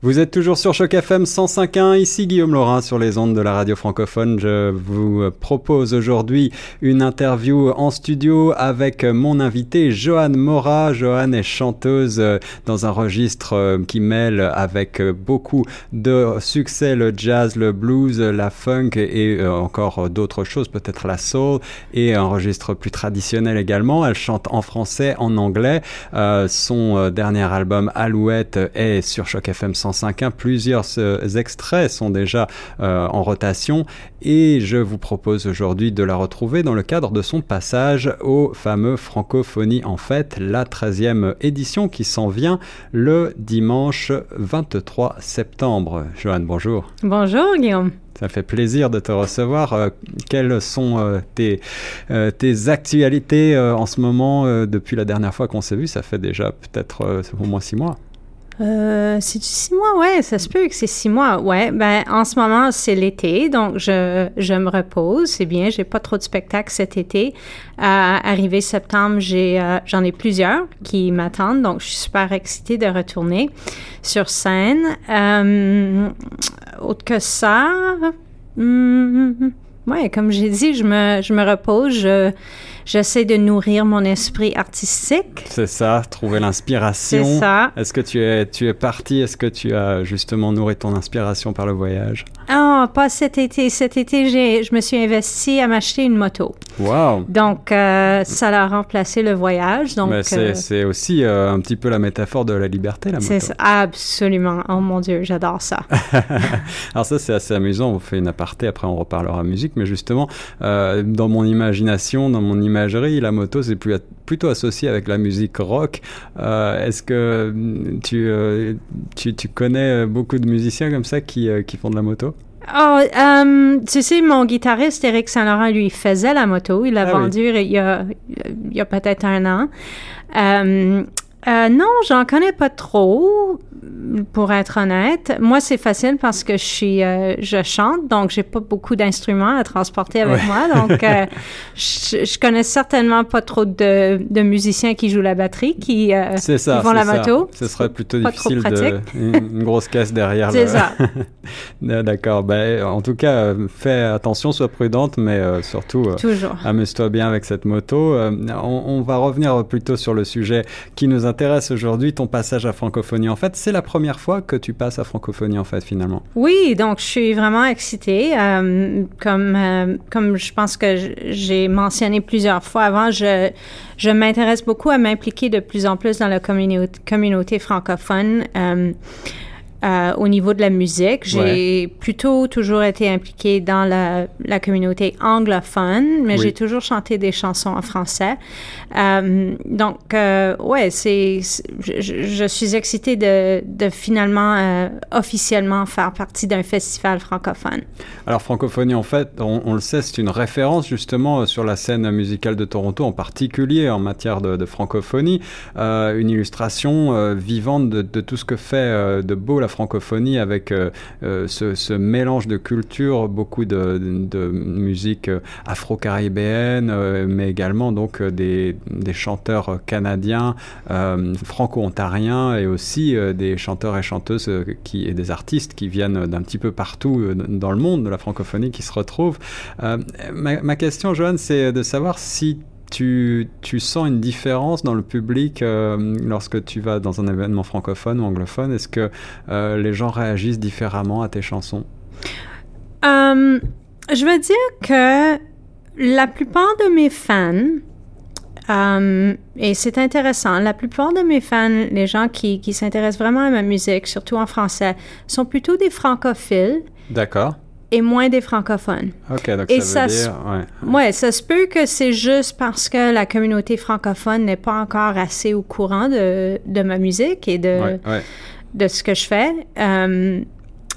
Vous êtes toujours sur Choc FM 105.1, ici Guillaume Laurin sur les ondes de la radio francophone. Je vous propose aujourd'hui une interview en studio avec mon invité Joanne Mora. Joanne est chanteuse dans un registre qui mêle avec beaucoup de succès le jazz, le blues, la funk et encore d'autres choses, peut-être la soul et un registre plus traditionnel également. Elle chante en français, en anglais. Euh, son dernier album Alouette est sur Choc FM 105 Plusieurs euh, extraits sont déjà euh, en rotation et je vous propose aujourd'hui de la retrouver dans le cadre de son passage au fameux Francophonie en fête, la 13e édition qui s'en vient le dimanche 23 septembre. Joanne, bonjour. Bonjour Guillaume. Ça fait plaisir de te recevoir. Euh, quelles sont tes, tes, actualités en ce moment depuis la dernière fois qu'on s'est vu? Ça fait déjà peut-être au moins six mois. Euh, c'est six mois, ouais, ça se peut que c'est six mois, ouais. Ben, en ce moment, c'est l'été, donc je, je me repose, c'est bien, j'ai pas trop de spectacles cet été. Euh, arrivé septembre, j'ai, euh, j'en ai plusieurs qui m'attendent, donc je suis super excitée de retourner sur scène. Euh, autre que ça, hmm, ouais, comme j'ai dit, je me, je me repose, je j'essaie de nourrir mon esprit artistique. C'est ça, trouver l'inspiration. C'est ça. Est-ce que tu es, tu es parti, est-ce que tu as justement nourri ton inspiration par le voyage? Ah, oh, pas cet été. Cet été, j'ai, je me suis investie à m'acheter une moto. Wow! Donc, euh, ça a remplacé le voyage. Donc, Mais c'est, euh, c'est aussi euh, un petit peu la métaphore de la liberté, la moto. C'est ça, absolument. Oh mon Dieu, j'adore ça. Alors ça, c'est assez amusant. On fait une aparté, après on reparlera musique. Mais justement, dans mon imagination, dans mon imagination, la moto, c'est plutôt associé avec la musique rock. Euh, est-ce que mm, euh, tu, tu, connais beaucoup de musiciens comme ça qui, euh, qui font de la moto? Oh, tu sais, mon guitariste Eric Saint-Laurent, lui, faisait la moto. Il l'a Ah vendu il y a, il y a peut-être un an. Non, j'en connais pas trop, pour être honnête. Moi, c'est facile parce que je suis, euh, je chante, donc j'ai pas beaucoup d'instruments à transporter avec Ouais. moi. Donc, euh, je, je connais certainement pas trop de, de musiciens qui jouent la batterie, qui, euh, ça. qui font la ça. moto. Ce serait plutôt pas trop difficile de une, une grosse caisse derrière. C'est le- ça. Ah, D'accord. Ben, en tout cas, euh, fais attention, sois prudente, mais euh, surtout. euh. Amuse-toi bien avec cette moto. Euh, on, on va revenir plutôt sur le sujet qui nous intéresse aujourd'hui, ton passage à Francophonie. En fait, c'est la première fois que tu passes à Francophonie, en fait, finalement. Oui, donc je suis vraiment excitée. Euh, comme, euh, comme je pense que j'ai mentionné plusieurs fois avant, je, je m'intéresse beaucoup à m'impliquer de plus en plus dans la communauté, communauté francophone. euh, euh, au niveau de la musique, j'ai plutôt toujours été impliquée dans la, la communauté anglophone, mais Oui. j'ai toujours chanté des chansons en français. Euh, donc, euh, ouais, c'est, je, je suis excitée de, de finalement euh, officiellement faire partie d'un festival francophone. Alors, Francophonie, en fait, on, on le sait, c'est une référence justement sur la scène musicale de Toronto, en particulier en matière de, de francophonie. Une illustration vivante de, de tout ce que fait de beau la francophonie avec euh, euh, ce, mélange de cultures, beaucoup de, musique euh, afro-caribéenne, mais également donc des, chanteurs canadiens, franco-ontariens et aussi des chanteurs et chanteuses qui, et des artistes qui viennent d'un petit peu partout dans le monde de la francophonie qui se retrouvent. Ma, ma question, Joanne, c'est de savoir si tu, tu sens une différence dans le public euh, lorsque tu vas dans un événement francophone ou anglophone? Est-ce que euh, les gens réagissent différemment à tes chansons? Euh, je veux dire que la plupart de mes fans, et c'est intéressant, la plupart de mes fans, les gens qui, qui s'intéressent vraiment à ma musique, surtout en français, sont plutôt des francophiles. D'accord. Et moins des francophones. Ok, donc Et ça veut ça dire... Ouais. Ouais, ça se peut que c'est juste parce que la communauté francophone n'est pas encore assez au courant de, de ma musique et de, Ouais, ouais. de ce que je fais. Euh,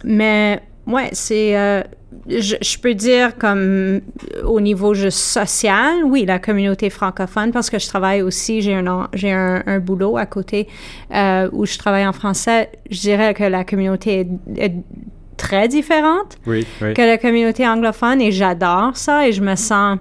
mais ouais, c'est. euh, je, je peux dire comme au niveau juste social, oui, la communauté francophone, parce que je travaille aussi, j'ai un, en- j'ai un, un boulot à côté euh, où je travaille en français. Je dirais que la communauté est, est très différente Oui, oui. que la communauté anglophone et j'adore ça et je me sens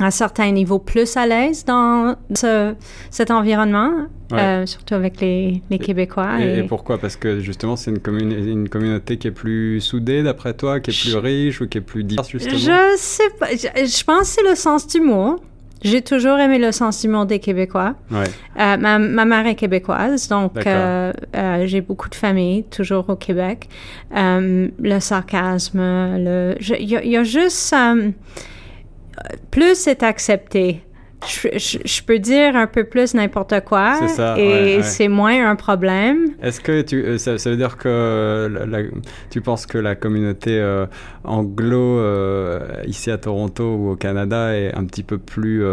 à certains niveaux plus à l'aise dans ce, cet environnement, euh, surtout avec les, les Québécois. Et, pourquoi? Parce que justement, c'est une, une, communauté qui est plus soudée, d'après toi, qui est plus riche ou qui est plus diverse, justement? Je sais pas. Je, pense que c'est le sens du mot. J'ai toujours aimé le sentiment des Québécois. Ouais. Euh, ma, ma, mère est québécoise, donc euh, euh, j'ai beaucoup de famille, toujours au Québec. le sarcasme, le, il y, a juste plus c'est accepté. Je, peux dire un peu plus n'importe quoi et c'est moins un problème. Est-ce que tu, ça, veut dire que tu penses que la communauté anglo ici à Toronto ou au Canada est un petit peu plus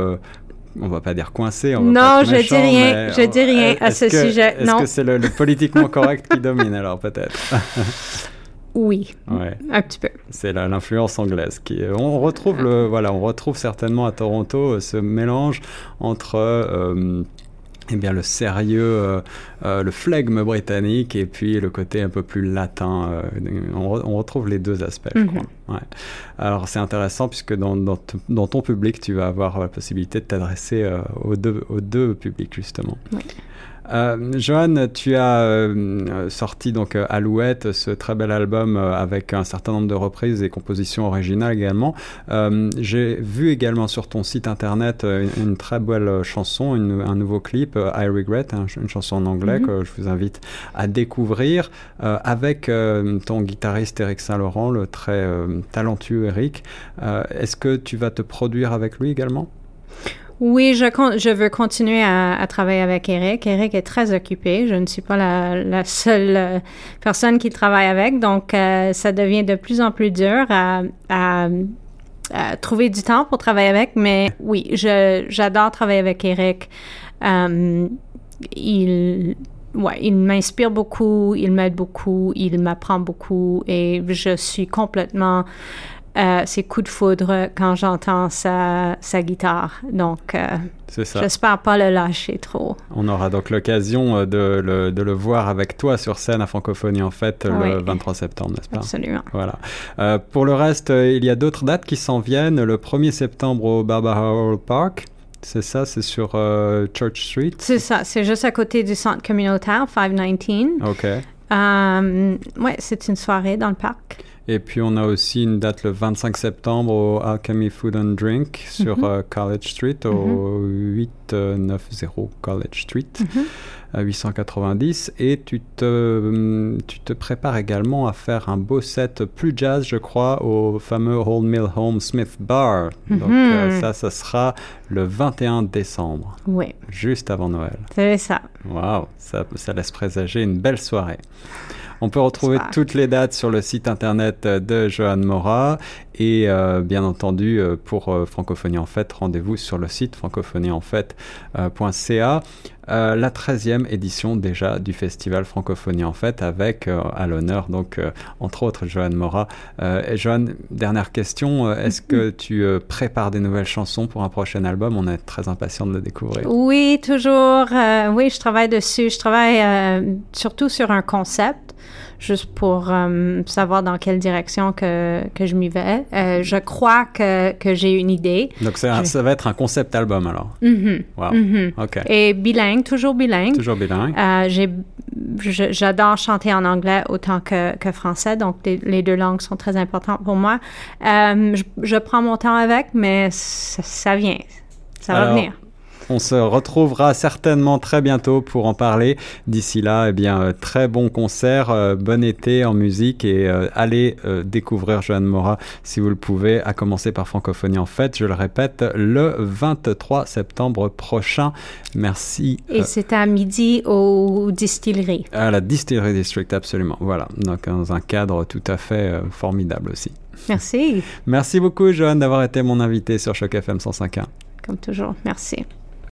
on va pas dire coincée. non, je dis rien. Je dis rien à ce sujet. Est-ce que c'est le, politiquement correct qui domine alors peut-être? Oui, un petit peu. C'est l'influence anglaise qui. On retrouve le, voilà, on retrouve certainement à Toronto ce mélange entre euh, eh bien, le sérieux, euh, euh, le flegme britannique et puis le côté un peu plus latin. Euh, on, retrouve les deux aspects, je crois. Mhm. Ouais. Alors c'est intéressant puisque dans, dans, ton public, tu vas avoir la possibilité de t'adresser aux, deux, aux deux publics, justement. Oui. Euh, Johan, tu as euh, sorti donc euh, Alouette, ce très bel album avec un certain nombre de reprises et compositions originales également. J'ai vu également sur ton site internet une, très belle chanson, un nouveau clip, I Regret, hein, une chanson en anglais mhm. que je vous invite à découvrir avec ton guitariste Eric Saint-Laurent, le très talentueux Eric. Est-ce que tu vas te produire avec lui également? Oui, je, je veux continuer à, travailler avec Eric. Eric est très occupé. Je ne suis pas la, seule euh, personne qui travaille avec, donc euh, ça devient de plus en plus dur à, trouver du temps pour travailler avec. Mais oui, j'adore travailler avec Eric. Euh, il m'inspire beaucoup, il m'aide beaucoup, il m'apprend beaucoup et je suis complètement euh, c'est coup de foudre quand j'entends sa, sa, guitare. Donc, euh, j'espère pas le lâcher trop. On aura donc l'occasion euh, de le, de le, voir avec toi sur scène à Francophonie, en fait, le 23 septembre, n'est-ce pas? Absolument. Voilà. Euh, pour le reste, il y a d'autres dates qui s'en viennent. Le 1er septembre au Barbara Hall Park. C'est ça, c'est sur Church Street? C'est ça, c'est juste à côté du centre communautaire 519. OK. ouais, c'est une soirée dans le parc. Et puis on a aussi une date le 25 septembre au Alchemy Food and Drink sur mhm. euh, College Street, au 890 mhm. College Street, mhm. à 890. Et tu te, tu te prépares également à faire un beau set plus jazz, je crois, au fameux Old Mill Home Smith Bar. Donc euh, ça, ça sera le 21 décembre. Oui. Juste avant Noël. C'est ça. Waouh, ça, ça laisse présager une belle soirée. On peut retrouver toutes les dates sur le site internet de Johan Mora. Et euh, bien entendu, euh, pour euh, Francophonie en fait, rendez-vous sur le site francophonieenfait.ca. la 13e édition déjà du festival Francophonie en fait, avec à l'honneur, donc, entre autres, Johan Mora. et Johan, dernière question, est-ce que mm-hmm. tu prépares des nouvelles chansons pour un prochain album? On est très impatient de le découvrir. Oui, toujours. oui, je travaille dessus. Je travaille surtout sur un concept juste pour euh, savoir dans quelle direction que, que je m'y vais. Euh, je crois que, que j'ai une idée. Donc ça, ça va être un concept album alors? Mm-hmm. Wow. Mm-hmm. OK. Et bilingue, toujours bilingue. Toujours bilingue. Euh, j'adore chanter en anglais autant que, que français, donc les, deux langues sont très importantes pour moi. Je, je, prends mon temps avec, mais ça, ça vient. Ça va venir. On se retrouvera certainement très bientôt pour en parler. D'ici là, eh bien, euh, très bon concert, euh, bon été en musique et euh, allez découvrir Joanne Mora si vous le pouvez, à commencer par Francophonie en fête, je le répète, le 23 septembre prochain. Merci. Et c'est à midi au distillerie. À la Distillery District, absolument. Voilà, donc dans un cadre tout à fait formidable aussi. Merci. Merci beaucoup, Joanne, d'avoir été mon invité sur Choc FM 105.1. Comme toujours, merci.